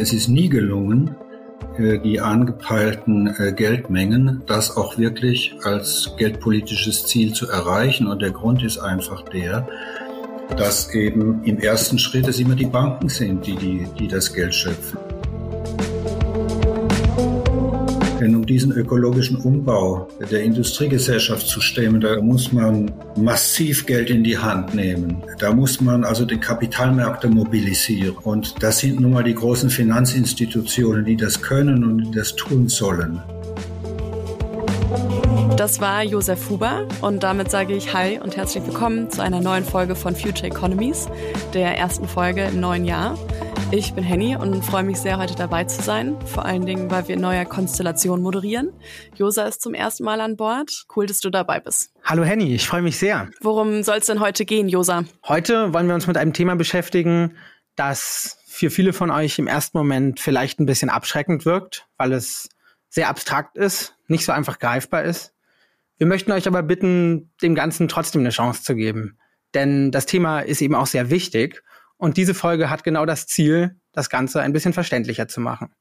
Es ist nie gelungen, äh, die angepeilten äh, Geldmengen, das auch wirklich als geldpolitisches Ziel zu erreichen. Und der Grund ist einfach der, dass eben im ersten Schritt es immer die Banken sind, die, die, die das Geld schöpfen. Denn um diesen ökologischen Umbau der Industriegesellschaft zu stemmen, da muss man massiv Geld in die Hand nehmen. Da muss man also die Kapitalmärkte mobilisieren. Und das sind nun mal die großen Finanzinstitutionen, die das können und die das tun sollen. Das war Josef Huber und damit sage ich Hi und herzlich willkommen zu einer neuen Folge von Future Economies, der ersten Folge im neuen Jahr. Ich bin Henny und freue mich sehr, heute dabei zu sein. Vor allen Dingen, weil wir in neuer Konstellation moderieren. Josa ist zum ersten Mal an Bord. Cool, dass du dabei bist. Hallo Henny, ich freue mich sehr. Worum soll es denn heute gehen, Josa? Heute wollen wir uns mit einem Thema beschäftigen, das für viele von euch im ersten Moment vielleicht ein bisschen abschreckend wirkt, weil es sehr abstrakt ist, nicht so einfach greifbar ist. Wir möchten euch aber bitten, dem Ganzen trotzdem eine Chance zu geben. Denn das Thema ist eben auch sehr wichtig. Und diese Folge hat genau das Ziel, das Ganze ein bisschen verständlicher zu machen.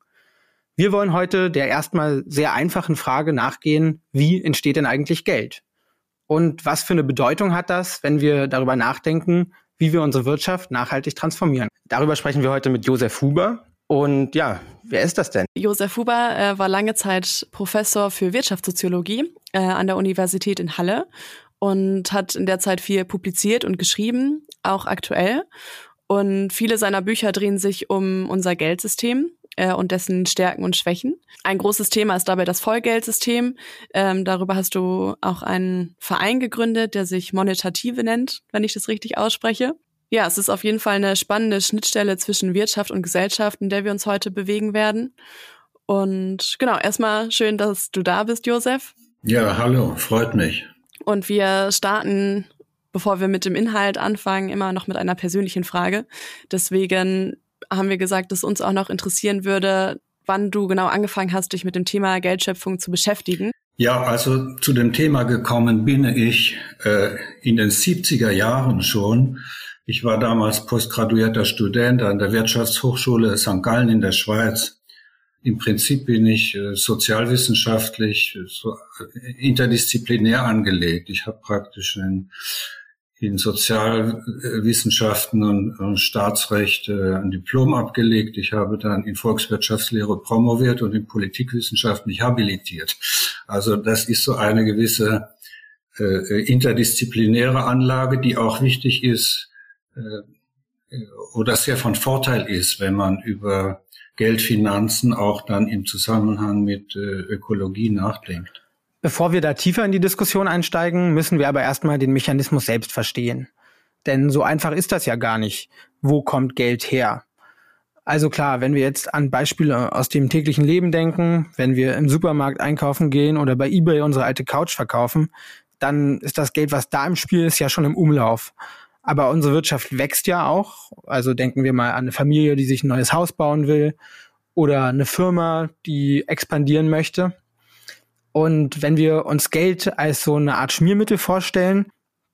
Wir wollen heute der erstmal sehr einfachen Frage nachgehen, wie entsteht denn eigentlich Geld? Und was für eine Bedeutung hat das, wenn wir darüber nachdenken, wie wir unsere Wirtschaft nachhaltig transformieren? Darüber sprechen wir heute mit Josef Huber. Und ja, wer ist das denn? Josef Huber äh, war lange Zeit Professor für Wirtschaftssoziologie äh, an der Universität in Halle und hat in der Zeit viel publiziert und geschrieben, auch aktuell. Und viele seiner Bücher drehen sich um unser Geldsystem äh, und dessen Stärken und Schwächen. Ein großes Thema ist dabei das Vollgeldsystem. Ähm, darüber hast du auch einen Verein gegründet, der sich Monetative nennt, wenn ich das richtig ausspreche. Ja, es ist auf jeden Fall eine spannende Schnittstelle zwischen Wirtschaft und Gesellschaft, in der wir uns heute bewegen werden. Und genau, erstmal schön, dass du da bist, Josef. Ja, hallo, freut mich. Und wir starten, bevor wir mit dem Inhalt anfangen, immer noch mit einer persönlichen Frage. Deswegen haben wir gesagt, dass uns auch noch interessieren würde, wann du genau angefangen hast, dich mit dem Thema Geldschöpfung zu beschäftigen. Ja, also zu dem Thema gekommen bin ich äh, in den 70er Jahren schon, ich war damals postgraduierter Student an der Wirtschaftshochschule St. Gallen in der Schweiz. Im Prinzip bin ich äh, sozialwissenschaftlich so äh, interdisziplinär angelegt. Ich habe praktisch in, in Sozialwissenschaften und, und Staatsrecht äh, ein Diplom abgelegt. Ich habe dann in Volkswirtschaftslehre promoviert und in Politikwissenschaften mich habilitiert. Also das ist so eine gewisse äh, interdisziplinäre Anlage, die auch wichtig ist äh, oder sehr von Vorteil ist, wenn man über Geldfinanzen auch dann im Zusammenhang mit äh, Ökologie nachdenkt. Bevor wir da tiefer in die Diskussion einsteigen, müssen wir aber erstmal den Mechanismus selbst verstehen. Denn so einfach ist das ja gar nicht. Wo kommt Geld her? Also klar, wenn wir jetzt an Beispiele aus dem täglichen Leben denken, wenn wir im Supermarkt einkaufen gehen oder bei eBay unsere alte Couch verkaufen, dann ist das Geld, was da im Spiel ist, ja schon im Umlauf. Aber unsere Wirtschaft wächst ja auch. Also denken wir mal an eine Familie, die sich ein neues Haus bauen will oder eine Firma, die expandieren möchte. Und wenn wir uns Geld als so eine Art Schmiermittel vorstellen,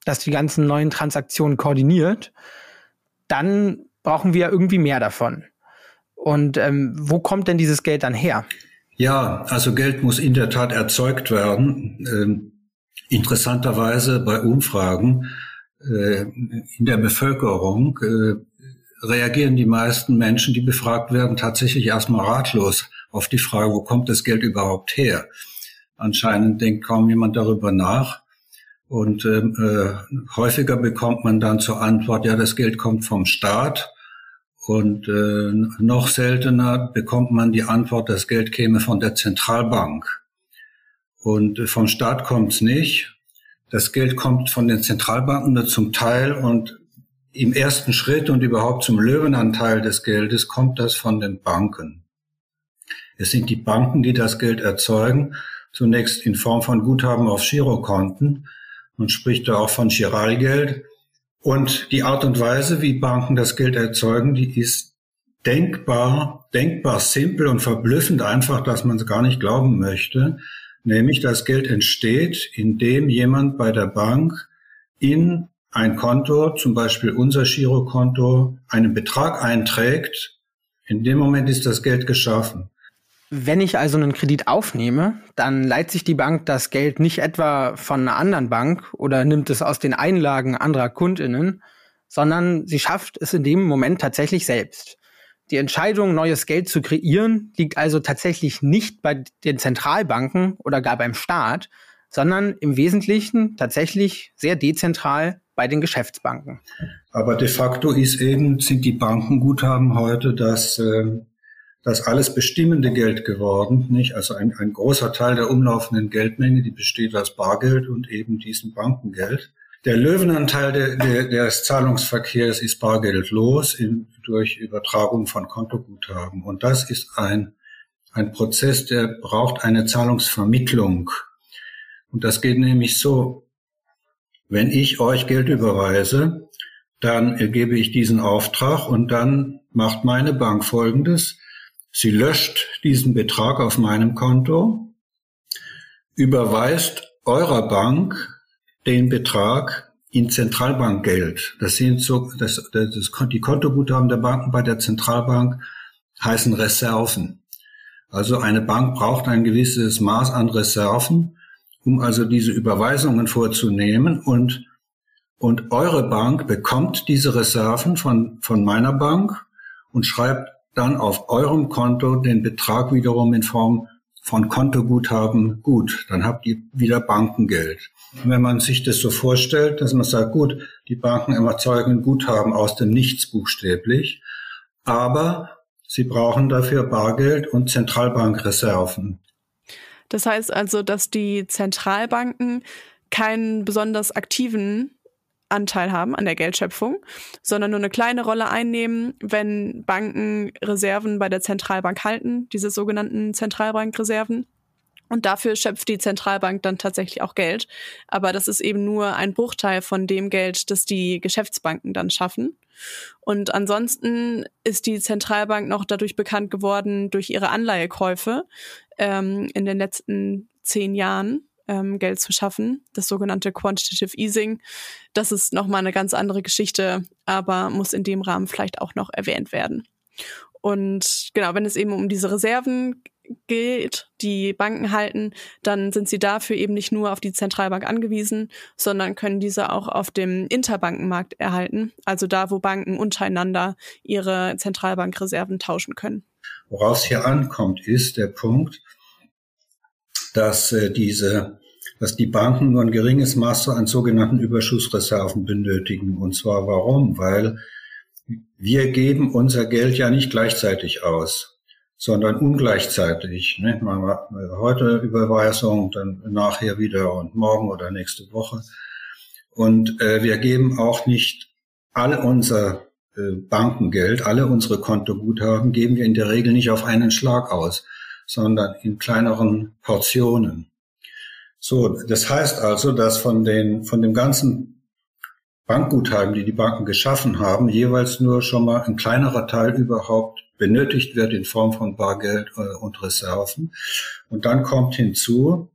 das die ganzen neuen Transaktionen koordiniert, dann brauchen wir irgendwie mehr davon. Und ähm, wo kommt denn dieses Geld dann her? Ja, also Geld muss in der Tat erzeugt werden. Ähm, interessanterweise bei Umfragen äh, in der Bevölkerung äh, reagieren die meisten Menschen, die befragt werden, tatsächlich erstmal ratlos auf die Frage, wo kommt das Geld überhaupt her? Anscheinend denkt kaum jemand darüber nach. Und ähm, äh, häufiger bekommt man dann zur Antwort, ja, das Geld kommt vom Staat. Und äh, noch seltener bekommt man die Antwort, das Geld käme von der Zentralbank. Und äh, vom Staat kommt es nicht. Das Geld kommt von den Zentralbanken nur zum Teil und im ersten Schritt und überhaupt zum Löwenanteil des Geldes kommt das von den Banken. Es sind die Banken, die das Geld erzeugen, zunächst in Form von Guthaben auf Girokonten. Man spricht da auch von Giralgeld. Und die Art und Weise, wie Banken das Geld erzeugen, die ist denkbar, denkbar simpel und verblüffend einfach, dass man es gar nicht glauben möchte. Nämlich das Geld entsteht, indem jemand bei der Bank in ein Konto, zum Beispiel unser Girokonto, einen Betrag einträgt, In dem Moment ist das Geld geschaffen. Wenn ich also einen Kredit aufnehme, dann leiht sich die Bank das Geld nicht etwa von einer anderen Bank oder nimmt es aus den Einlagen anderer Kundinnen, sondern sie schafft es in dem Moment tatsächlich selbst. Die Entscheidung, neues Geld zu kreieren, liegt also tatsächlich nicht bei den Zentralbanken oder gar beim Staat, sondern im Wesentlichen tatsächlich sehr dezentral bei den Geschäftsbanken. Aber de facto ist eben, sind die Bankenguthaben heute das, äh, das alles bestimmende Geld geworden, nicht? Also ein, ein großer Teil der umlaufenden Geldmenge, die besteht aus Bargeld und eben diesem Bankengeld. Der Löwenanteil de, de, des Zahlungsverkehrs ist bargeldlos in, durch Übertragung von Kontoguthaben. Und das ist ein, ein Prozess, der braucht eine Zahlungsvermittlung. Und das geht nämlich so, wenn ich euch Geld überweise, dann gebe ich diesen Auftrag und dann macht meine Bank Folgendes. Sie löscht diesen Betrag auf meinem Konto, überweist eurer Bank den Betrag in Zentralbankgeld. Das sind so, das, das, die Kontoguthaben der Banken bei der Zentralbank heißen Reserven. Also eine Bank braucht ein gewisses Maß an Reserven, um also diese Überweisungen vorzunehmen und und eure Bank bekommt diese Reserven von, von meiner Bank und schreibt dann auf eurem Konto den Betrag wiederum in Form von Kontoguthaben gut. Dann habt ihr wieder Bankengeld. Wenn man sich das so vorstellt, dass man sagt, gut, die Banken erzeugen Guthaben aus dem Nichts buchstäblich, aber sie brauchen dafür Bargeld und Zentralbankreserven. Das heißt also, dass die Zentralbanken keinen besonders aktiven Anteil haben an der Geldschöpfung, sondern nur eine kleine Rolle einnehmen, wenn Banken Reserven bei der Zentralbank halten, diese sogenannten Zentralbankreserven. Und dafür schöpft die Zentralbank dann tatsächlich auch Geld. Aber das ist eben nur ein Bruchteil von dem Geld, das die Geschäftsbanken dann schaffen. Und ansonsten ist die Zentralbank noch dadurch bekannt geworden durch ihre Anleihekäufe ähm, in den letzten zehn Jahren ähm, Geld zu schaffen, das sogenannte Quantitative Easing. Das ist nochmal eine ganz andere Geschichte, aber muss in dem Rahmen vielleicht auch noch erwähnt werden. Und genau, wenn es eben um diese Reserven geht, die Banken halten, dann sind sie dafür eben nicht nur auf die Zentralbank angewiesen, sondern können diese auch auf dem Interbankenmarkt erhalten, also da, wo Banken untereinander ihre Zentralbankreserven tauschen können. Woraus hier ankommt, ist der Punkt, dass äh, diese dass die Banken nur ein geringes Maß an sogenannten Überschussreserven benötigen. Und zwar warum? Weil wir geben unser Geld ja nicht gleichzeitig aus, sondern ungleichzeitig. Ne? Heute Überweisung, dann nachher wieder und morgen oder nächste Woche. Und äh, wir geben auch nicht all unser äh, Bankengeld, alle unsere Kontoguthaben geben wir in der Regel nicht auf einen Schlag aus, sondern in kleineren Portionen. So, das heißt also, dass von den, von dem ganzen Bankguthaben, die die Banken geschaffen haben, jeweils nur schon mal ein kleinerer Teil überhaupt benötigt wird in Form von Bargeld äh, und Reserven. Und dann kommt hinzu,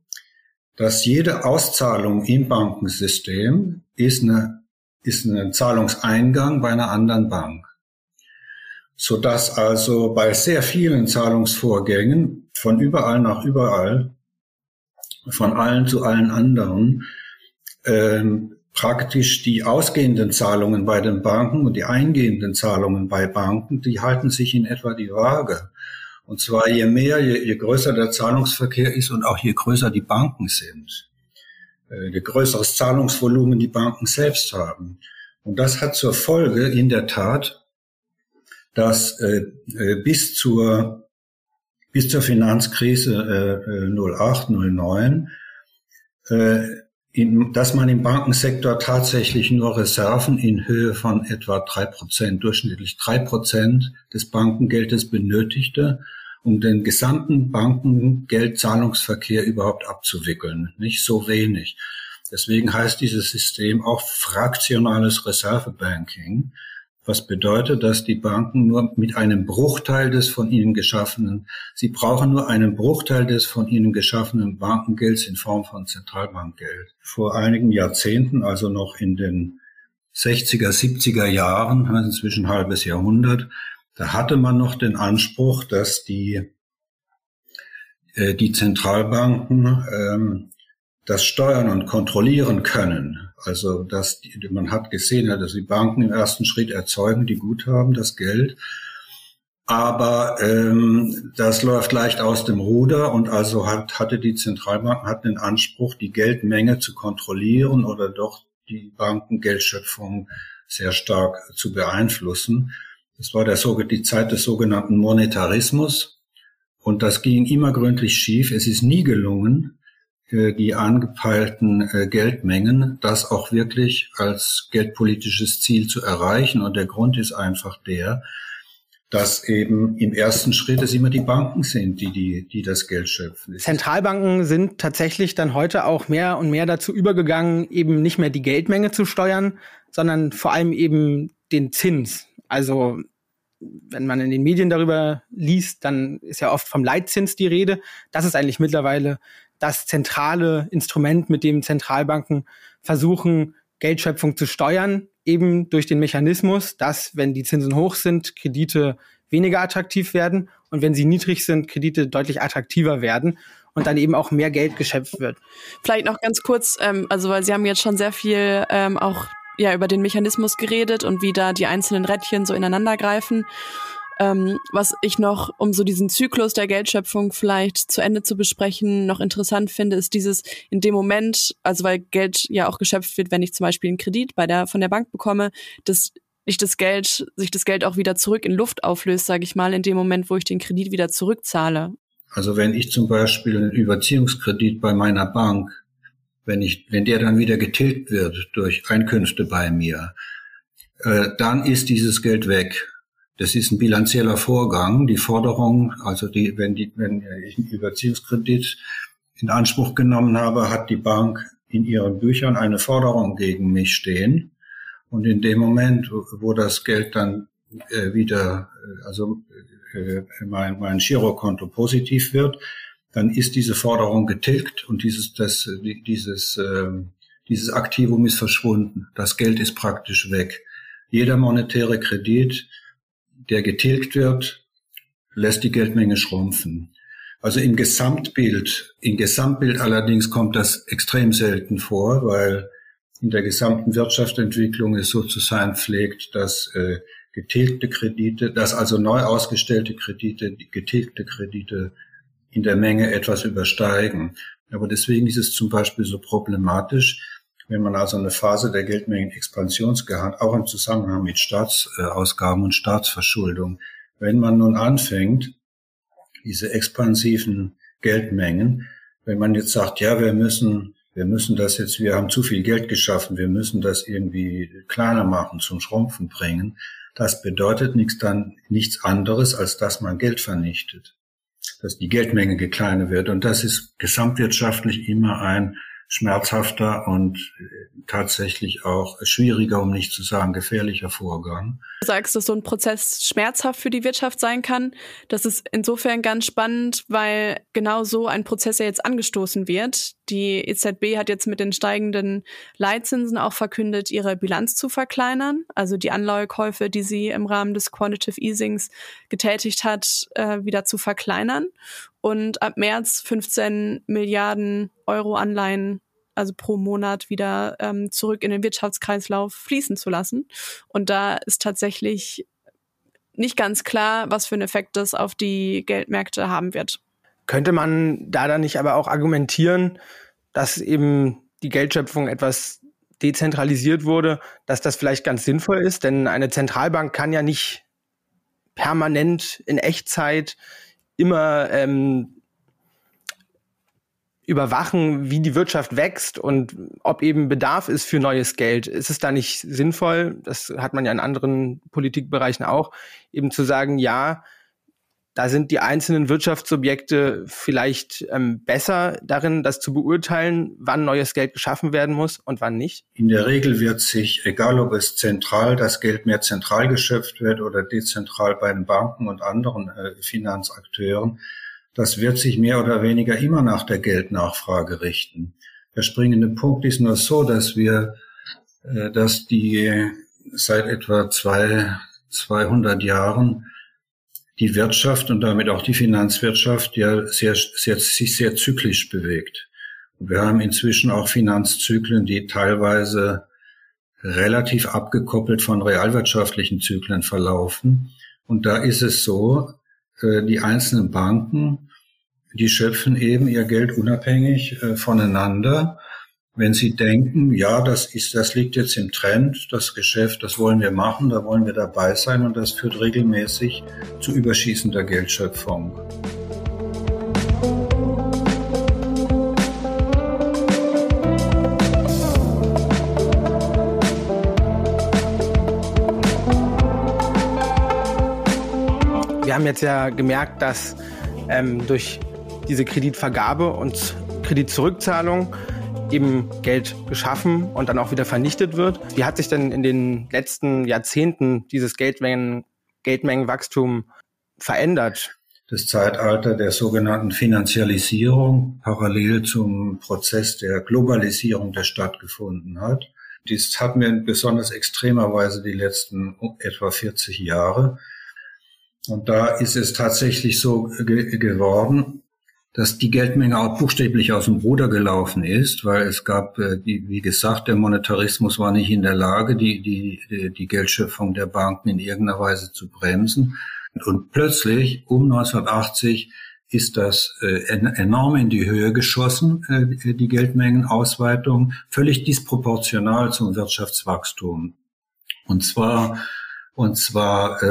dass jede Auszahlung im Bankensystem ist, eine, ist ein Zahlungseingang bei einer anderen Bank so dass also bei sehr vielen Zahlungsvorgängen von überall nach überall, von allen zu allen anderen, ähm, praktisch die ausgehenden Zahlungen bei den Banken und die eingehenden Zahlungen bei Banken, die halten sich in etwa die Waage. Und zwar je mehr, je, je größer der Zahlungsverkehr ist und auch je größer die Banken sind, äh, je größeres Zahlungsvolumen die Banken selbst haben. Und das hat zur Folge in der Tat, dass äh, äh, bis zur bis zur Finanzkrise äh, 08, äh, 09, äh, in, dass man im Bankensektor tatsächlich nur Reserven in Höhe von etwa drei Prozent, durchschnittlich drei Prozent des Bankengeldes benötigte, um den gesamten Bankengeldzahlungsverkehr überhaupt abzuwickeln. Nicht so wenig. Deswegen heißt dieses System auch fraktionales Reservebanking was bedeutet, dass die Banken nur mit einem Bruchteil des von ihnen geschaffenen, sie brauchen nur einen Bruchteil des von ihnen geschaffenen Bankengelds in Form von Zentralbankgeld. Vor einigen Jahrzehnten, also noch in den 60er, 70er Jahren, inzwischen ein halbes Jahrhundert, Da hatte man noch den Anspruch, dass die, äh, die Zentralbanken ähm, das steuern und kontrollieren können. Also dass man hat gesehen, dass die Banken im ersten Schritt erzeugen die Guthaben, das Geld. Aber ähm, das läuft leicht aus dem Ruder und also hat, hatte die Zentralbank hat den Anspruch, die Geldmenge zu kontrollieren oder doch die Bankengeldschöpfung sehr stark zu beeinflussen. Das war der, die Zeit des sogenannten Monetarismus. Und das ging immer gründlich schief. Es ist nie gelungen, die angepeilten äh, Geldmengen, das auch wirklich als geldpolitisches Ziel zu erreichen. Und der Grund ist einfach der, dass eben im ersten Schritt es immer die Banken sind, die, die, die das Geld schöpfen. Zentralbanken sind tatsächlich dann heute auch mehr und mehr dazu übergegangen, eben nicht mehr die Geldmenge zu steuern, sondern vor allem eben den Zins. Also wenn man in den Medien darüber liest, dann ist ja oft vom Leitzins die Rede. Das ist eigentlich mittlerweile das zentrale Instrument, mit dem Zentralbanken versuchen, Geldschöpfung zu steuern, eben durch den Mechanismus, dass, wenn die Zinsen hoch sind, Kredite weniger attraktiv werden und wenn sie niedrig sind, Kredite deutlich attraktiver werden und dann eben auch mehr Geld geschöpft wird. Vielleicht noch ganz kurz, ähm, also weil Sie haben jetzt schon sehr viel ähm, auch ja über den Mechanismus geredet und wie da die einzelnen Rädchen so ineinander greifen. Ähm, was ich noch, um so diesen Zyklus der Geldschöpfung vielleicht zu Ende zu besprechen, noch interessant finde, ist dieses in dem Moment, also weil Geld ja auch geschöpft wird, wenn ich zum Beispiel einen Kredit bei der von der Bank bekomme, dass ich das Geld, sich das Geld auch wieder zurück in Luft auflöst, sage ich mal, in dem Moment, wo ich den Kredit wieder zurückzahle. Also wenn ich zum Beispiel einen Überziehungskredit bei meiner Bank wenn ich, wenn der dann wieder getilgt wird durch Einkünfte bei mir, äh, dann ist dieses Geld weg. Das ist ein bilanzieller Vorgang. Die Forderung, also die, wenn die, wenn ich einen Überziehungskredit in Anspruch genommen habe, hat die Bank in ihren Büchern eine Forderung gegen mich stehen. Und in dem Moment, wo das Geld dann äh, wieder, äh, also äh, mein, mein Girokonto positiv wird, dann ist diese Forderung getilgt und dieses, das, dieses, äh, dieses Aktivum ist verschwunden. Das Geld ist praktisch weg. Jeder monetäre Kredit, der getilgt wird, lässt die Geldmenge schrumpfen. Also im Gesamtbild, im Gesamtbild allerdings kommt das extrem selten vor, weil in der gesamten Wirtschaftsentwicklung es so zu sein pflegt, dass äh, getilgte Kredite, dass also neu ausgestellte Kredite, getilgte Kredite in der Menge etwas übersteigen. Aber deswegen ist es zum Beispiel so problematisch, wenn man also eine Phase der Geldmengenexpansion gehabt, auch im Zusammenhang mit Staatsausgaben und Staatsverschuldung, wenn man nun anfängt, diese expansiven Geldmengen, wenn man jetzt sagt, ja, wir müssen, wir müssen das jetzt, wir haben zu viel Geld geschaffen, wir müssen das irgendwie kleiner machen, zum Schrumpfen bringen, das bedeutet nichts dann nichts anderes, als dass man Geld vernichtet dass die Geldmenge kleiner wird. Und das ist gesamtwirtschaftlich immer ein schmerzhafter und äh, tatsächlich auch schwieriger, um nicht zu sagen gefährlicher Vorgang. Du sagst, dass so ein Prozess schmerzhaft für die Wirtschaft sein kann. Das ist insofern ganz spannend, weil genau so ein Prozess ja jetzt angestoßen wird. Die EZB hat jetzt mit den steigenden Leitzinsen auch verkündet, ihre Bilanz zu verkleinern. Also die Anleihekäufe, die sie im Rahmen des Quantitative Easings getätigt hat, äh, wieder zu verkleinern und ab März 15 Milliarden Euro Anleihen, also pro Monat wieder ähm, zurück in den Wirtschaftskreislauf fließen zu lassen. Und da ist tatsächlich nicht ganz klar, was für einen Effekt das auf die Geldmärkte haben wird. Könnte man da dann nicht aber auch argumentieren, dass eben die Geldschöpfung etwas dezentralisiert wurde, dass das vielleicht ganz sinnvoll ist? Denn eine Zentralbank kann ja nicht permanent in Echtzeit immer ähm, überwachen, wie die Wirtschaft wächst und ob eben Bedarf ist für neues Geld. Ist es da nicht sinnvoll, das hat man ja in anderen Politikbereichen auch, eben zu sagen, ja, da sind die einzelnen Wirtschaftssubjekte vielleicht ähm, besser darin, das zu beurteilen, wann neues Geld geschaffen werden muss und wann nicht? In der Regel wird sich, egal ob es zentral das Geld mehr zentral geschöpft wird oder dezentral bei den Banken und anderen äh, Finanzakteuren, das wird sich mehr oder weniger immer nach der Geldnachfrage richten. Der springende Punkt ist nur so, dass wir, äh, dass die seit etwa zwei, 200 Jahren die Wirtschaft und damit auch die Finanzwirtschaft ja sehr, sehr, sich sehr zyklisch bewegt. Und wir haben inzwischen auch Finanzzyklen, die teilweise relativ abgekoppelt von realwirtschaftlichen Zyklen verlaufen. Und da ist es so, äh, die einzelnen Banken, die schöpfen eben ihr Geld unabhängig äh, voneinander wenn Sie denken, ja, das ist, das liegt jetzt im Trend, das Geschäft, das wollen wir machen, da wollen wir dabei sein und das führt regelmäßig zu überschießender Geldschöpfung. Wir haben jetzt ja gemerkt, dass ähm, durch diese Kreditvergabe und Kreditzurückzahlung eben Geld geschaffen und dann auch wieder vernichtet wird. Wie hat sich denn in den letzten Jahrzehnten dieses Geldmengen, Geldmengenwachstum verändert? Das Zeitalter der sogenannten Finanzialisierung parallel zum Prozess der Globalisierung, der stattgefunden hat. Dies hatten wir in besonders extremer Weise die letzten etwa 40 Jahre. Und da ist es tatsächlich so ge geworden, dass die Geldmenge auch buchstäblich aus dem Ruder gelaufen ist, weil es gab, äh, wie gesagt, der Monetarismus war nicht in der Lage, die, die, die Geldschöpfung der Banken in irgendeiner Weise zu bremsen. Und plötzlich, um 1980, ist das äh, enorm in die Höhe geschossen, äh, die Geldmengenausweitung, völlig disproportional zum Wirtschaftswachstum. Und zwar, und zwar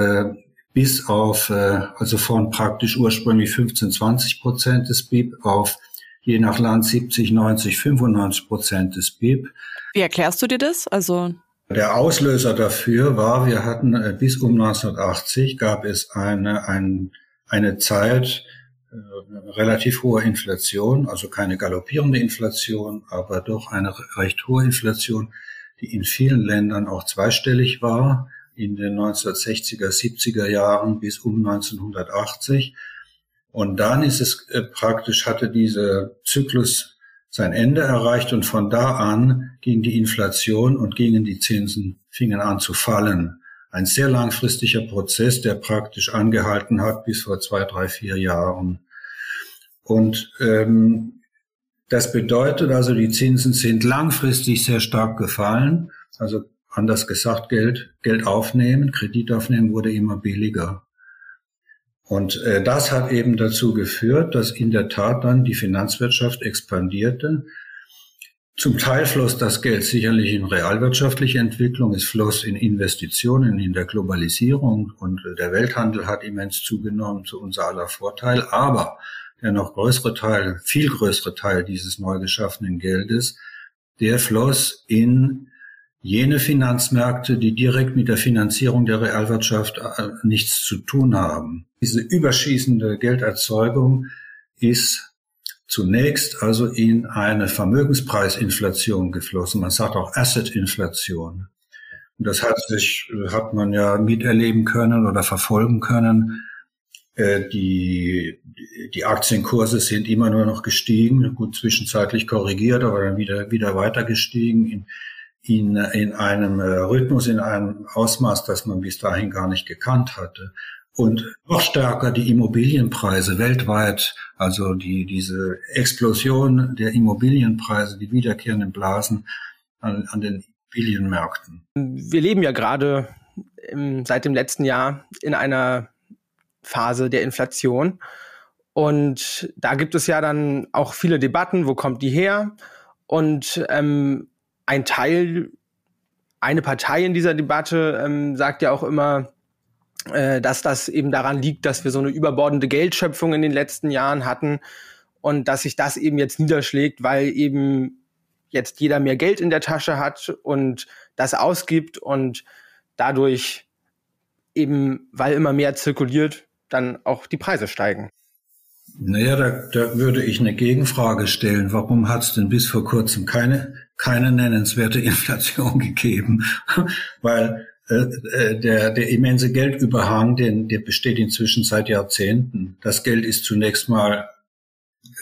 bis auf, äh, also von praktisch ursprünglich 15, 20 Prozent des BIP auf je nach Land 70, 90, 95 Prozent des BIP. Wie erklärst du dir das? Also der Auslöser dafür war, wir hatten äh, bis um 1980 gab es eine, ein, eine Zeit äh, relativ hohe Inflation, also keine galoppierende Inflation, aber doch eine recht hohe Inflation, die in vielen Ländern auch zweistellig war in den 1960er, 70er Jahren bis um 1980. Und dann ist es äh, praktisch, hatte dieser Zyklus sein Ende erreicht und von da an ging die Inflation und gingen die Zinsen, fingen an zu fallen. Ein sehr langfristiger Prozess, der praktisch angehalten hat bis vor zwei, drei, vier Jahren. Und ähm, das bedeutet also, die Zinsen sind langfristig sehr stark gefallen. Also anders gesagt, Geld, Geld aufnehmen, Kredit aufnehmen wurde immer billiger. Und äh, das hat eben dazu geführt, dass in der Tat dann die Finanzwirtschaft expandierte. Zum Teil floss das Geld sicherlich in realwirtschaftliche Entwicklung, es floss in Investitionen, in der Globalisierung und der Welthandel hat immens zugenommen zu unser aller Vorteil. Aber der noch größere Teil, viel größere Teil dieses neu geschaffenen Geldes, der floss in jene Finanzmärkte, die direkt mit der Finanzierung der Realwirtschaft äh, nichts zu tun haben. Diese überschießende Gelderzeugung ist zunächst also in eine Vermögenspreisinflation geflossen. Man sagt auch Assetinflation. Und das hat sich, hat man ja miterleben können oder verfolgen können. Äh, die, die Aktienkurse sind immer nur noch gestiegen, gut zwischenzeitlich korrigiert, aber dann wieder, wieder weiter gestiegen in einem äh, Rhythmus, in einem Ausmaß, das man bis dahin gar nicht gekannt hatte. Und noch stärker die Immobilienpreise weltweit, also die, diese Explosion der Immobilienpreise, die wiederkehrenden Blasen an, an den Immobilienmärkten. Wir leben ja gerade im, seit dem letzten Jahr in einer Phase der Inflation. Und da gibt es ja dann auch viele Debatten, wo kommt die her? Und ähm, ein Teil, eine Partei in dieser Debatte ähm, sagt ja auch immer, äh, dass das eben daran liegt, dass wir so eine überbordende Geldschöpfung in den letzten Jahren hatten und dass sich das eben jetzt niederschlägt, weil eben jetzt jeder mehr Geld in der Tasche hat und das ausgibt und dadurch eben, weil immer mehr zirkuliert, dann auch die Preise steigen. Naja, da, da würde ich eine Gegenfrage stellen. Warum hat es denn bis vor kurzem keine, keine nennenswerte Inflation gegeben? Weil äh, äh, der, der immense Geldüberhang, den, der besteht inzwischen seit Jahrzehnten. Das Geld ist zunächst mal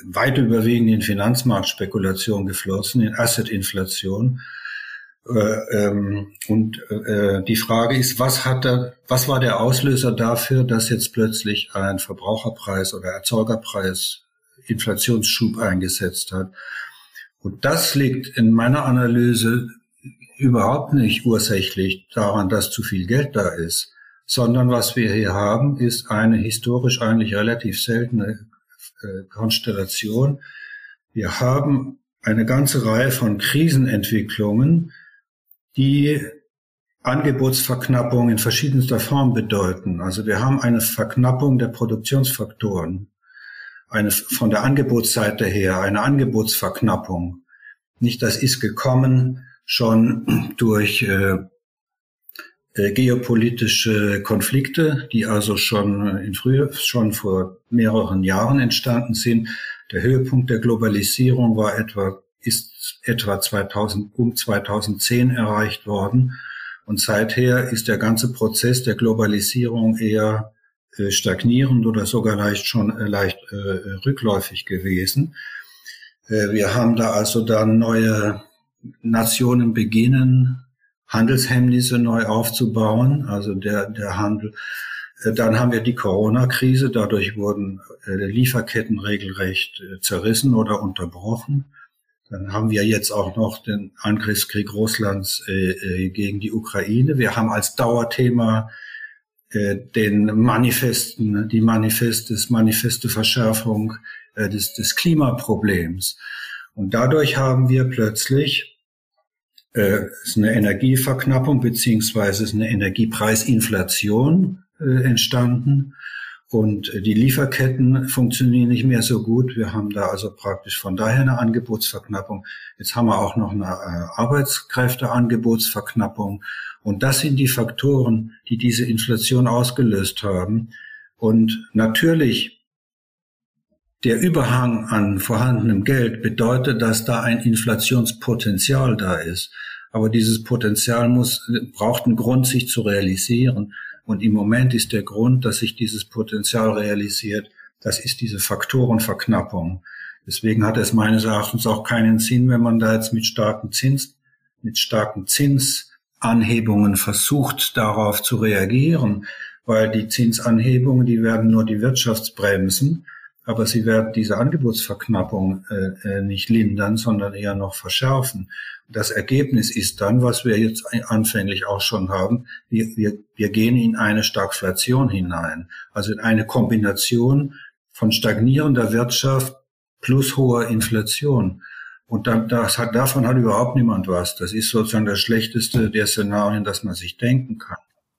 weit überwiegend in Finanzmarktspekulation geflossen, in Assetinflation. Äh, ähm, und äh, die Frage ist, was hat da, was war der Auslöser dafür, dass jetzt plötzlich ein Verbraucherpreis oder Erzeugerpreis Inflationsschub eingesetzt hat? Und das liegt in meiner Analyse überhaupt nicht ursächlich daran, dass zu viel Geld da ist, sondern was wir hier haben, ist eine historisch eigentlich relativ seltene äh, Konstellation. Wir haben eine ganze Reihe von Krisenentwicklungen, die Angebotsverknappung in verschiedenster Form bedeuten. Also wir haben eine Verknappung der Produktionsfaktoren, eine von der Angebotsseite her, eine Angebotsverknappung. Nicht, das ist gekommen schon durch äh, äh, geopolitische Konflikte, die also schon in früher, schon vor mehreren Jahren entstanden sind. Der Höhepunkt der Globalisierung war etwa ist etwa 2000, um 2010 erreicht worden. Und seither ist der ganze Prozess der Globalisierung eher stagnierend oder sogar leicht schon äh, leicht äh, rückläufig gewesen. Äh, wir haben da also dann neue Nationen beginnen, Handelshemmnisse neu aufzubauen, also der, der Handel. Äh, dann haben wir die Corona-Krise, dadurch wurden äh, Lieferketten regelrecht zerrissen oder unterbrochen. Dann haben wir jetzt auch noch den Angriffskrieg Russlands äh, äh, gegen die Ukraine. Wir haben als Dauerthema äh, den Manifesten, die Manifestes, manifeste Verschärfung äh, des, des Klimaproblems. Und dadurch haben wir plötzlich äh, ist eine Energieverknappung beziehungsweise ist eine Energiepreisinflation äh, entstanden. Und äh, die Lieferketten funktionieren nicht mehr so gut. Wir haben da also praktisch von daher eine Angebotsverknappung. Jetzt haben wir auch noch eine Arbeitskräfteangebotsverknappung. Und das sind die Faktoren, die diese Inflation ausgelöst haben. Und natürlich der Überhang an vorhandenem Geld bedeutet, dass da ein Inflationspotenzial da ist. Aber dieses Potenzial muss, braucht einen Grund, sich zu realisieren. Und im Moment ist der Grund, dass sich dieses Potenzial realisiert, das ist diese Faktorenverknappung. Deswegen hat es meines Erachtens auch keinen Sinn, wenn man da jetzt mit starken Zins, mit starken Zinsanhebungen versucht, darauf zu reagieren, weil die Zinsanhebungen, die werden nur die Wirtschaftsbremsen, aber sie werden diese Angebotsverknappung äh, äh nicht lindern, sondern eher noch verschärfen. Das Ergebnis ist dann, was wir jetzt anfänglich auch schon haben, wir, wir, wir gehen in eine Stagflation hinein, also in eine Kombination von stagnierender Wirtschaft plus hoher Inflation. Und dann, das hat, davon hat überhaupt niemand was. Das ist sozusagen das schlechteste der Szenarien, das man sich denken kann.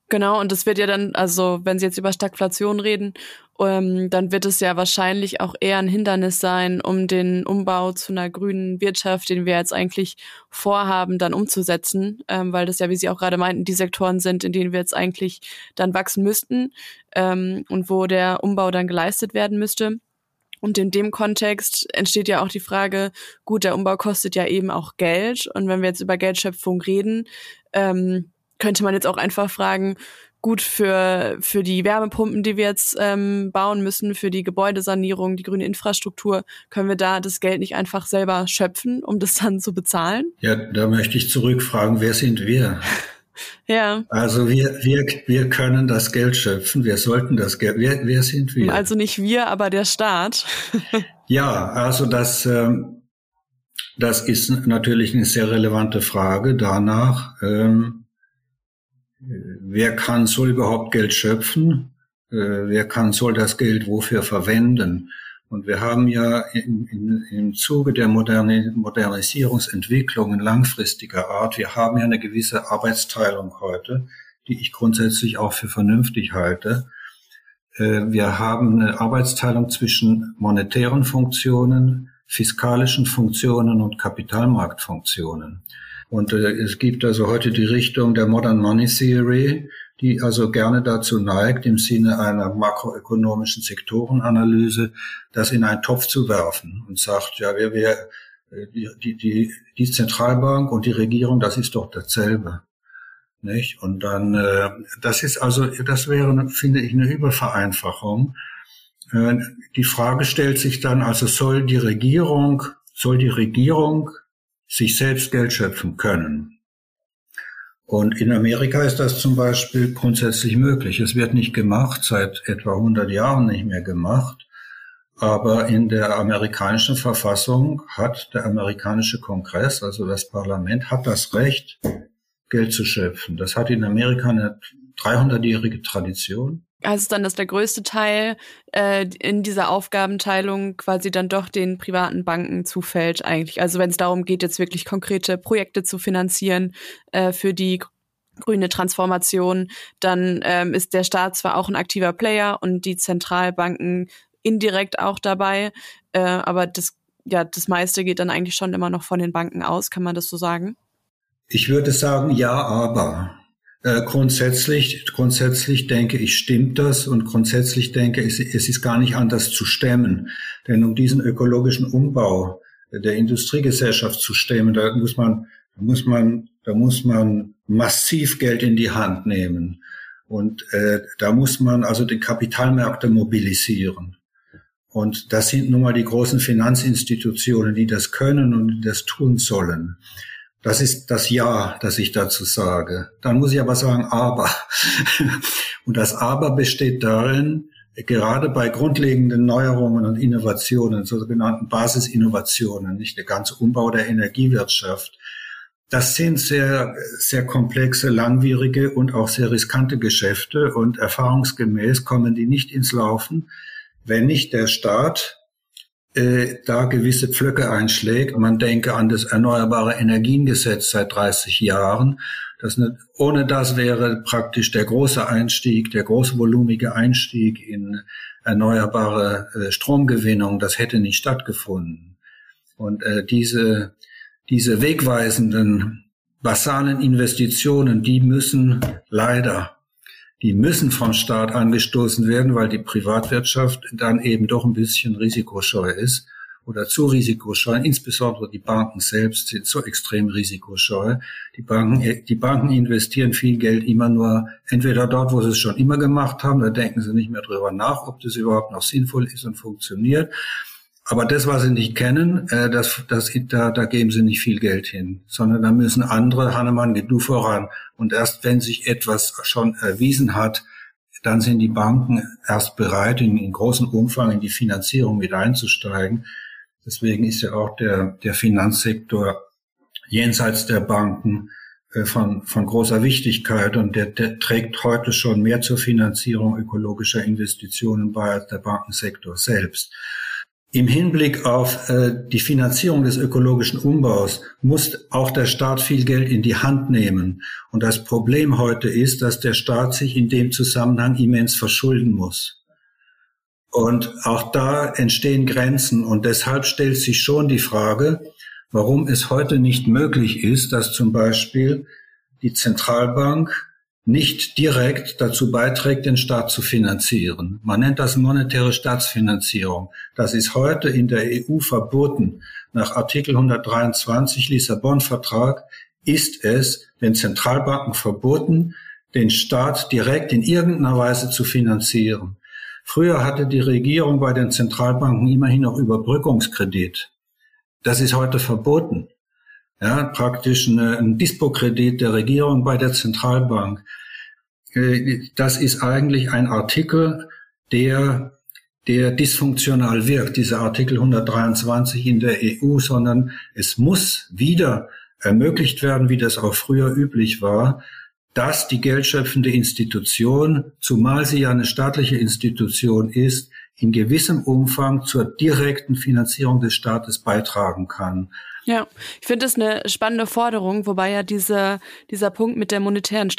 Genau, und das wird ja dann, also wenn Sie jetzt über Stagflation reden, ähm, dann wird es ja wahrscheinlich auch eher ein Hindernis sein, um den Umbau zu einer grünen Wirtschaft, den wir jetzt eigentlich vorhaben, dann umzusetzen, ähm, weil das ja, wie Sie auch gerade meinten, die Sektoren sind, in denen wir jetzt eigentlich dann wachsen müssten ähm, und wo der Umbau dann geleistet werden müsste. Und in dem Kontext entsteht ja auch die Frage, gut, der Umbau kostet ja eben auch Geld. Und wenn wir jetzt über Geldschöpfung reden, ähm, könnte man jetzt auch einfach fragen, gut für, für die Wärmepumpen, die wir jetzt ähm, bauen müssen, für die Gebäudesanierung, die grüne Infrastruktur, können wir da das Geld nicht einfach selber schöpfen, um das dann zu bezahlen? Ja, da möchte ich zurückfragen, wer sind wir? Ja. Also wir, wir, wir können das Geld schöpfen, wir sollten das Geld, wer, wer sind wir? Also nicht wir, aber der Staat. ja, also das, ähm, das ist natürlich eine sehr relevante Frage danach. Ähm, wer kann, soll überhaupt Geld schöpfen? Äh, wer kann, soll das Geld wofür verwenden? Und wir haben ja in, in, im Zuge der Moderni Modernisierungsentwicklungen langfristiger Art, wir haben ja eine gewisse Arbeitsteilung heute, die ich grundsätzlich auch für vernünftig halte. Äh, wir haben eine Arbeitsteilung zwischen monetären Funktionen, fiskalischen Funktionen und Kapitalmarktfunktionen. Und äh, es gibt also heute die Richtung der Modern Money Theory, die also gerne dazu neigt, im Sinne einer makroökonomischen Sektorenanalyse, das in einen Topf zu werfen und sagt, ja, wir, wir, äh, die, die, die, Zentralbank und die Regierung, das ist doch dasselbe. Nicht? Und dann, äh, das ist also, das wäre, finde ich, eine Übervereinfachung. Äh, die Frage stellt sich dann, also soll die Regierung, soll die Regierung sich selbst Geld schöpfen können. Und in Amerika ist das zum Beispiel grundsätzlich möglich. Es wird nicht gemacht, seit etwa 100 Jahren nicht mehr gemacht. Aber in der amerikanischen Verfassung hat der amerikanische Kongress, also das Parlament, hat das Recht, Geld zu schöpfen. Das hat in Amerika eine 300-jährige Tradition. Heißt es dann, dass der größte Teil äh, in dieser Aufgabenteilung quasi dann doch den privaten Banken zufällt eigentlich? Also wenn es darum geht, jetzt wirklich konkrete Projekte zu finanzieren äh, für die grüne Transformation, dann ähm, ist der Staat zwar auch ein aktiver Player und die Zentralbanken indirekt auch dabei, äh, aber das, ja, das meiste geht dann eigentlich schon immer noch von den Banken aus, kann man das so sagen? Ich würde sagen, ja, aber. Äh, grundsätzlich, grundsätzlich denke ich, stimmt das und grundsätzlich denke ich, es ist gar nicht anders zu stemmen. Denn um diesen ökologischen Umbau der Industriegesellschaft zu stemmen, da muss man, da muss man, da muss man massiv Geld in die Hand nehmen. Und äh, da muss man also die Kapitalmärkte mobilisieren. Und das sind nun mal die großen Finanzinstitutionen, die das können und die das tun sollen. Das ist das Ja, das ich dazu sage. Dann muss ich aber sagen, aber. Und das Aber besteht darin, gerade bei grundlegenden Neuerungen und Innovationen, sogenannten Basisinnovationen, nicht der ganze Umbau der Energiewirtschaft, das sind sehr, sehr komplexe, langwierige und auch sehr riskante Geschäfte und erfahrungsgemäß kommen die nicht ins Laufen, wenn nicht der Staat da gewisse Pflöcke einschlägt. Man denke an das Erneuerbare Energiengesetz seit 30 Jahren. Das nicht, ohne das wäre praktisch der große Einstieg, der große volumige Einstieg in erneuerbare äh, Stromgewinnung, das hätte nicht stattgefunden. Und äh, diese, diese wegweisenden basalen Investitionen, die müssen leider die müssen vom Staat angestoßen werden, weil die Privatwirtschaft dann eben doch ein bisschen risikoscheu ist oder zu risikoscheu. Insbesondere die Banken selbst sind so extrem risikoscheu. Die Banken, die Banken investieren viel Geld immer nur entweder dort, wo sie es schon immer gemacht haben, da denken sie nicht mehr drüber nach, ob das überhaupt noch sinnvoll ist und funktioniert. Aber das, was sie nicht kennen, äh, das, das, da, da geben sie nicht viel Geld hin, sondern da müssen andere, Hannemann, geht du voran. Und erst wenn sich etwas schon erwiesen hat, dann sind die Banken erst bereit, in, in großem Umfang in die Finanzierung mit einzusteigen. Deswegen ist ja auch der, der Finanzsektor jenseits der Banken äh, von, von großer Wichtigkeit und der, der trägt heute schon mehr zur Finanzierung ökologischer Investitionen bei als der Bankensektor selbst. Im Hinblick auf äh, die Finanzierung des ökologischen Umbaus muss auch der Staat viel Geld in die Hand nehmen. Und das Problem heute ist, dass der Staat sich in dem Zusammenhang immens verschulden muss. Und auch da entstehen Grenzen. Und deshalb stellt sich schon die Frage, warum es heute nicht möglich ist, dass zum Beispiel die Zentralbank nicht direkt dazu beiträgt, den Staat zu finanzieren. Man nennt das monetäre Staatsfinanzierung. Das ist heute in der EU verboten. Nach Artikel 123 Lissabon-Vertrag ist es den Zentralbanken verboten, den Staat direkt in irgendeiner Weise zu finanzieren. Früher hatte die Regierung bei den Zentralbanken immerhin noch Überbrückungskredit. Das ist heute verboten ja, praktisch ein Dispo-Kredit der Regierung bei der Zentralbank. Äh, das ist eigentlich ein Artikel, der der dysfunktional wirkt, dieser Artikel 123 in der EU, sondern es muss wieder ermöglicht werden, wie das auch früher üblich war, dass die geldschöpfende Institution, zumal sie ja eine staatliche Institution ist, in gewissem Umfang zur direkten Finanzierung des Staates beitragen kann. Ja, ich finde das eine spannende Forderung, wobei ja diese, dieser Punkt mit der monetären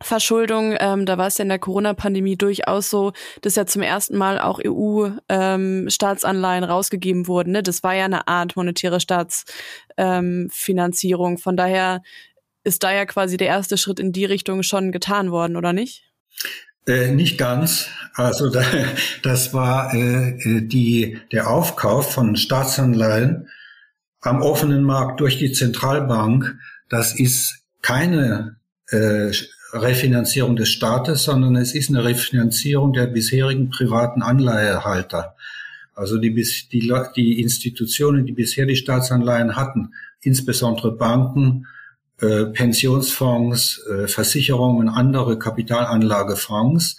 Staatsverschuldung, ähm, da war es ja in der Corona-Pandemie durchaus so, dass ja zum ersten Mal auch EU-Staatsanleihen ähm, rausgegeben wurden. Ne? Das war ja eine Art monetäre Staatsfinanzierung. Ähm, Von daher ist da ja quasi der erste Schritt in die Richtung schon getan worden, oder nicht? Äh, nicht ganz. Also da, das war äh, äh die, der Aufkauf von Staatsanleihen am offenen Markt durch die Zentralbank, das ist keine äh, Refinanzierung des Staates, sondern es ist eine Refinanzierung der bisherigen privaten Anleihehalter. Also die, die, die Institutionen, die bisher die Staatsanleihen hatten, insbesondere Banken, äh, Pensionsfonds, äh, Versicherungen, andere Kapitalanlagefonds.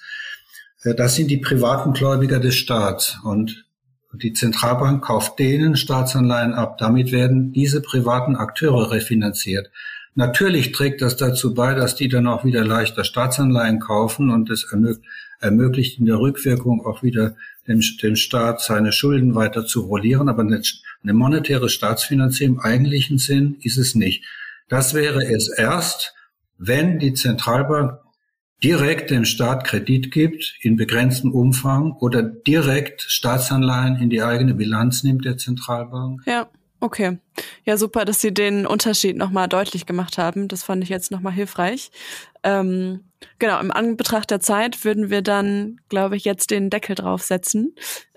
Äh, das sind die privaten Gläubiger des Staats und die Zentralbank kauft denen Staatsanleihen ab. Damit werden diese privaten Akteure refinanziert. Natürlich trägt das dazu bei, dass die dann auch wieder leichter Staatsanleihen kaufen und es ermöglicht in der Rückwirkung auch wieder dem, dem Staat seine Schulden weiter zu rollieren. Aber eine, eine monetäre Staatsfinanzierung im eigentlichen Sinn ist es nicht. Das wäre es erst, wenn die Zentralbank direkt dem Staat Kredit gibt in begrenztem Umfang oder direkt Staatsanleihen in die eigene Bilanz nimmt der Zentralbank. Ja. Okay. Ja, super, dass Sie den Unterschied nochmal deutlich gemacht haben. Das fand ich jetzt nochmal hilfreich. Ähm, genau, im Anbetracht der Zeit würden wir dann, glaube ich, jetzt den Deckel draufsetzen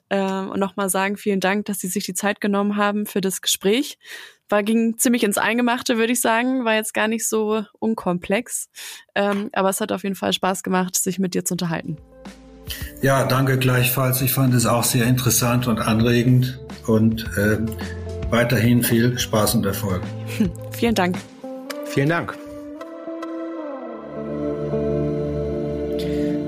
äh, und nochmal sagen, vielen Dank, dass Sie sich die Zeit genommen haben für das Gespräch. War, ging ziemlich ins Eingemachte, würde ich sagen, war jetzt gar nicht so unkomplex. Ähm, aber es hat auf jeden Fall Spaß gemacht, sich mit dir zu unterhalten. Ja, danke gleichfalls. Ich fand es auch sehr interessant und anregend und äh, weiterhin viel Spaß und Erfolg. Vielen Dank. Vielen Dank.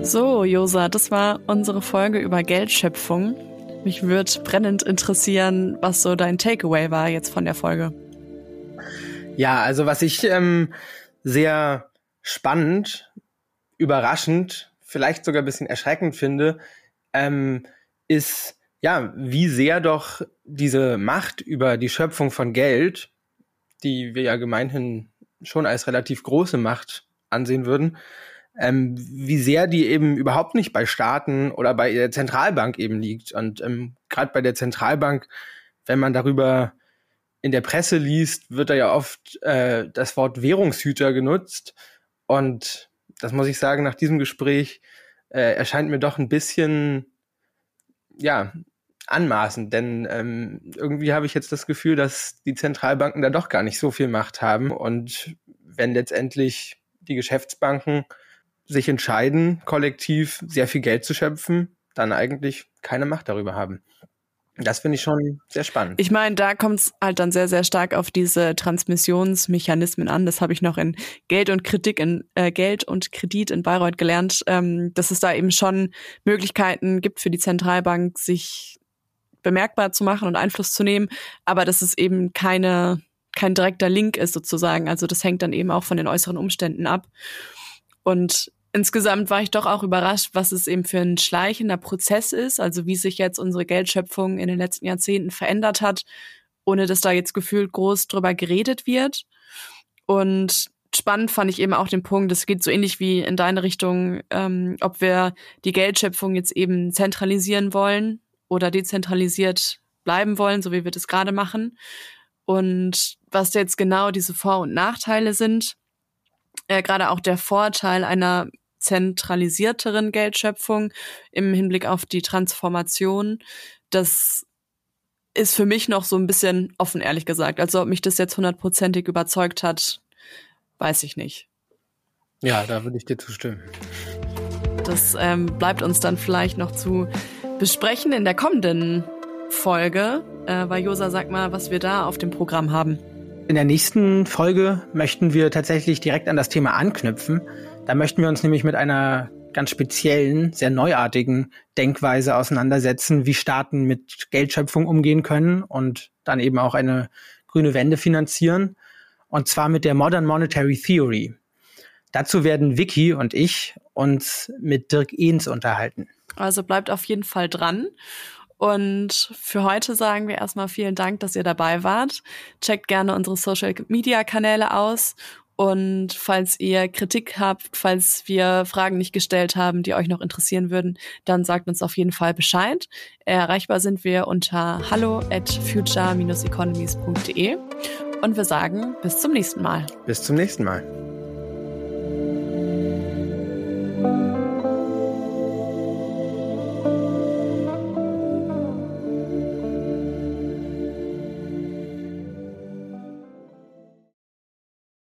So, Josa, das war unsere Folge über Geldschöpfung. Mich würde brennend interessieren, was so dein Takeaway war jetzt von der Folge. Ja, also was ich ähm, sehr spannend, überraschend, vielleicht sogar ein bisschen erschreckend finde, ähm, ist ja, wie sehr doch diese Macht über die Schöpfung von Geld, die wir ja gemeinhin schon als relativ große Macht ansehen würden, ähm, wie sehr die eben überhaupt nicht bei Staaten oder bei der Zentralbank eben liegt. Und ähm, gerade bei der Zentralbank, wenn man darüber in der Presse liest, wird da ja oft äh, das Wort Währungshüter genutzt. Und das muss ich sagen, nach diesem Gespräch äh, erscheint mir doch ein bisschen ja, anmaßend, denn ähm, irgendwie habe ich jetzt das Gefühl, dass die Zentralbanken da doch gar nicht so viel Macht haben. Und wenn letztendlich die Geschäftsbanken sich entscheiden, kollektiv sehr viel Geld zu schöpfen, dann eigentlich keine Macht darüber haben. Das finde ich schon sehr spannend. Ich meine, da kommt es halt dann sehr, sehr stark auf diese Transmissionsmechanismen an. Das habe ich noch in Geld und Kritik in äh, Geld und Kredit in Bayreuth gelernt, ähm, dass es da eben schon Möglichkeiten gibt für die Zentralbank, sich bemerkbar zu machen und Einfluss zu nehmen, aber dass es eben keine kein direkter Link ist sozusagen. Also das hängt dann eben auch von den äußeren Umständen ab. Und insgesamt war ich doch auch überrascht, was es eben für ein schleichender Prozess ist, also wie sich jetzt unsere Geldschöpfung in den letzten Jahrzehnten verändert hat, ohne dass da jetzt gefühlt groß drüber geredet wird. Und spannend fand ich eben auch den Punkt, es geht so ähnlich wie in deine Richtung, ähm, ob wir die Geldschöpfung jetzt eben zentralisieren wollen oder dezentralisiert bleiben wollen, so wie wir das gerade machen. Und was jetzt genau diese Vor- und Nachteile sind, äh, gerade auch der Vorteil einer zentralisierteren Geldschöpfung im Hinblick auf die Transformation, das ist für mich noch so ein bisschen offen, ehrlich gesagt. Also ob mich das jetzt hundertprozentig überzeugt hat, weiß ich nicht. Ja, da würde ich dir zustimmen. Das ähm, bleibt uns dann vielleicht noch zu besprechen in der kommenden Folge. Äh, weil Josa, sag mal, was wir da auf dem Programm haben. In der nächsten Folge möchten wir tatsächlich direkt an das Thema anknüpfen. Da möchten wir uns nämlich mit einer ganz speziellen, sehr neuartigen Denkweise auseinandersetzen, wie Staaten mit Geldschöpfung umgehen können und dann eben auch eine grüne Wende finanzieren. Und zwar mit der Modern Monetary Theory. Dazu werden Vicky und ich uns mit Dirk Ehns unterhalten. Also bleibt auf jeden Fall dran. Und für heute sagen wir erstmal vielen Dank, dass ihr dabei wart. Checkt gerne unsere Social Media Kanäle aus. Und falls ihr Kritik habt, falls wir Fragen nicht gestellt haben, die euch noch interessieren würden, dann sagt uns auf jeden Fall Bescheid. Erreichbar sind wir unter hallo at future-economies.de. Und wir sagen bis zum nächsten Mal. Bis zum nächsten Mal.